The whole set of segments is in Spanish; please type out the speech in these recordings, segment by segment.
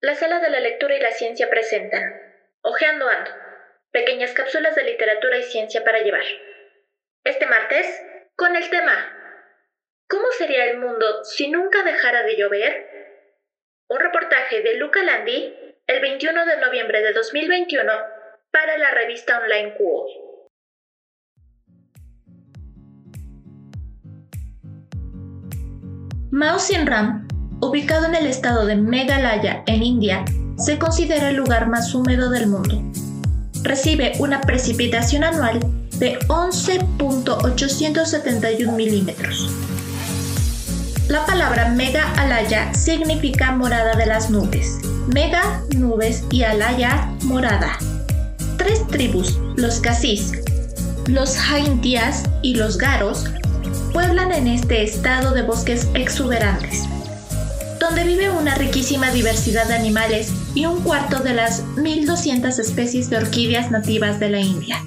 La sala de la lectura y la ciencia presentan Ojeando Ando, pequeñas cápsulas de literatura y ciencia para llevar. Este martes, con el tema ¿Cómo sería el mundo si nunca dejara de llover? Un reportaje de Luca Landi el 21 de noviembre de 2021 para la revista online Cool. Mao Ram, ubicado en el estado de Meghalaya, en India, se considera el lugar más húmedo del mundo. Recibe una precipitación anual de 11.871 milímetros. La palabra Mega Alaya significa morada de las nubes. Mega, nubes y Alaya, morada. Tres tribus, los Casis, los Jaintias y los Garos, pueblan en este estado de bosques exuberantes, donde vive una riquísima diversidad de animales y un cuarto de las 1.200 especies de orquídeas nativas de la India.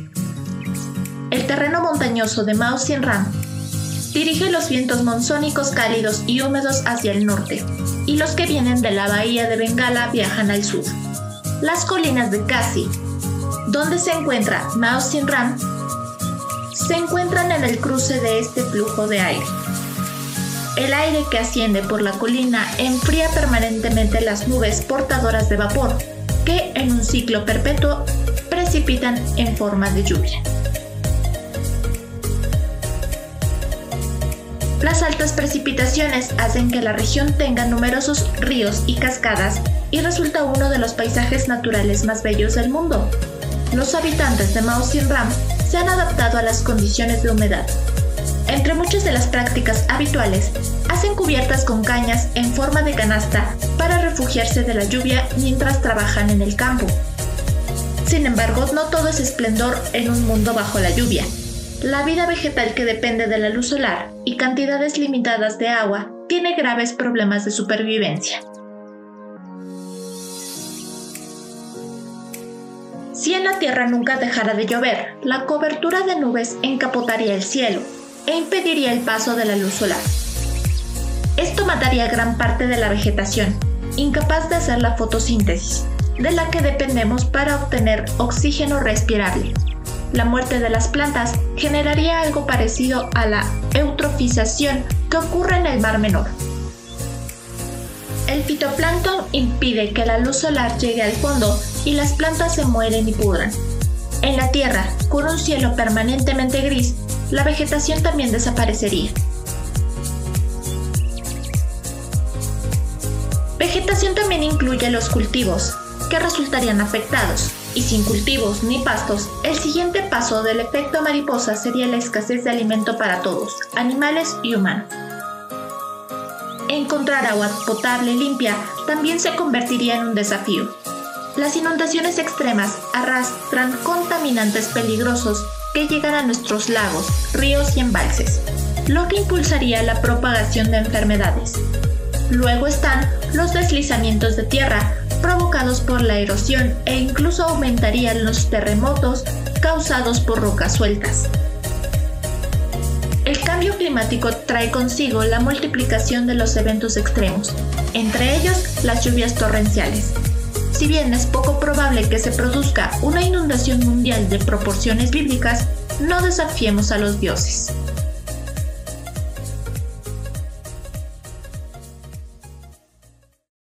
El terreno montañoso de Mao Ram dirige los vientos monzónicos cálidos y húmedos hacia el norte, y los que vienen de la bahía de Bengala viajan al sur. Las colinas de Kasi, donde se encuentra Mao Ram, se encuentran en el cruce de este flujo de aire. El aire que asciende por la colina enfría permanentemente las nubes portadoras de vapor, que en un ciclo perpetuo precipitan en forma de lluvia. Las altas precipitaciones hacen que la región tenga numerosos ríos y cascadas y resulta uno de los paisajes naturales más bellos del mundo. Los habitantes de Mao Ram se han adaptado a las condiciones de humedad. Entre muchas de las prácticas habituales, hacen cubiertas con cañas en forma de canasta para refugiarse de la lluvia mientras trabajan en el campo. Sin embargo, no todo es esplendor en un mundo bajo la lluvia. La vida vegetal que depende de la luz solar y cantidades limitadas de agua tiene graves problemas de supervivencia. Si en la Tierra nunca dejara de llover, la cobertura de nubes encapotaría el cielo e impediría el paso de la luz solar. Esto mataría gran parte de la vegetación, incapaz de hacer la fotosíntesis, de la que dependemos para obtener oxígeno respirable. La muerte de las plantas generaría algo parecido a la eutrofización que ocurre en el Mar Menor. El fitoplancton impide que la luz solar llegue al fondo y las plantas se mueren y pudran. En la Tierra, con un cielo permanentemente gris, la vegetación también desaparecería. Vegetación también incluye los cultivos, que resultarían afectados, y sin cultivos ni pastos, el siguiente paso del efecto mariposa sería la escasez de alimento para todos, animales y humanos. Encontrar agua potable limpia también se convertiría en un desafío. Las inundaciones extremas arrastran contaminantes peligrosos que llegan a nuestros lagos, ríos y embalses, lo que impulsaría la propagación de enfermedades. Luego están los deslizamientos de tierra provocados por la erosión e incluso aumentarían los terremotos causados por rocas sueltas. El cambio climático trae consigo la multiplicación de los eventos extremos, entre ellos las lluvias torrenciales. Si bien es poco probable que se produzca una inundación mundial de proporciones bíblicas, no desafiemos a los dioses.